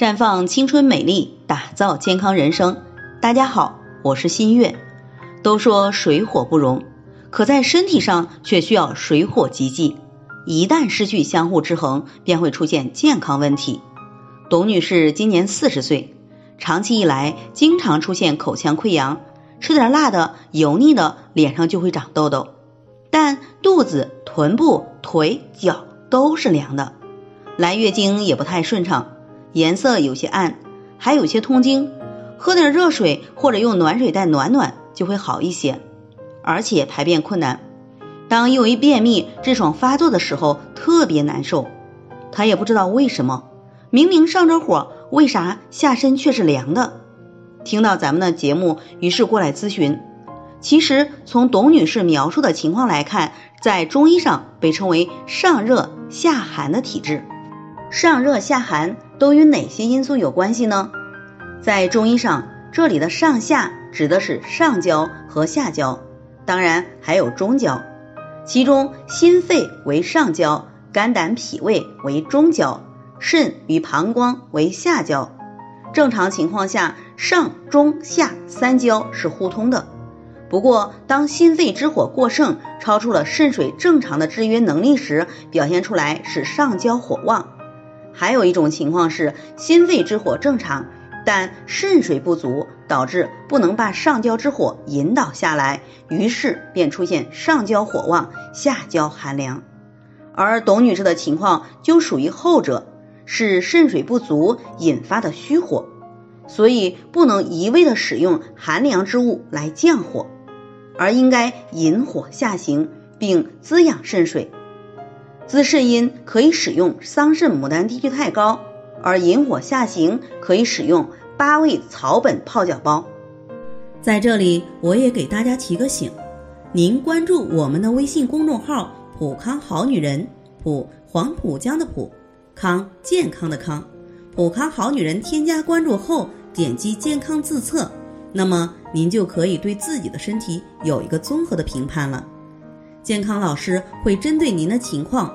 绽放青春美丽，打造健康人生。大家好，我是新月。都说水火不容，可在身体上却需要水火既济。一旦失去相互制衡，便会出现健康问题。董女士今年四十岁，长期以来经常出现口腔溃疡，吃点辣的、油腻的，脸上就会长痘痘。但肚子、臀部、腿、脚都是凉的，来月经也不太顺畅，颜色有些暗，还有些痛经。喝点热水或者用暖水袋暖暖就会好一些，而且排便困难。当由于便秘痔疮发作的时候，特别难受。她也不知道为什么，明明上着火，为啥下身却是凉的？听到咱们的节目，于是过来咨询。其实从董女士描述的情况来看，在中医上被称为上热下寒的体质。上热下寒都与哪些因素有关系呢？在中医上，这里的上下指的是上焦和下焦，当然还有中焦。其中，心肺为上焦，肝胆脾胃为中焦，肾与膀胱为下焦。正常情况下，上中下三焦是互通的。不过，当心肺之火过盛，超出了肾水正常的制约能力时，表现出来是上焦火旺。还有一种情况是心肺之火正常。但肾水不足，导致不能把上焦之火引导下来，于是便出现上焦火旺，下焦寒凉。而董女士的情况就属于后者，是肾水不足引发的虚火，所以不能一味的使用寒凉之物来降火，而应该引火下行，并滋养肾水。滋肾阴可以使用桑葚牡丹地屈肽膏。而引火下行可以使用八味草本泡脚包。在这里，我也给大家提个醒：您关注我们的微信公众号“普康好女人”，普黄浦江的浦，康健康的康，普康好女人。添加关注后，点击健康自测，那么您就可以对自己的身体有一个综合的评判了。健康老师会针对您的情况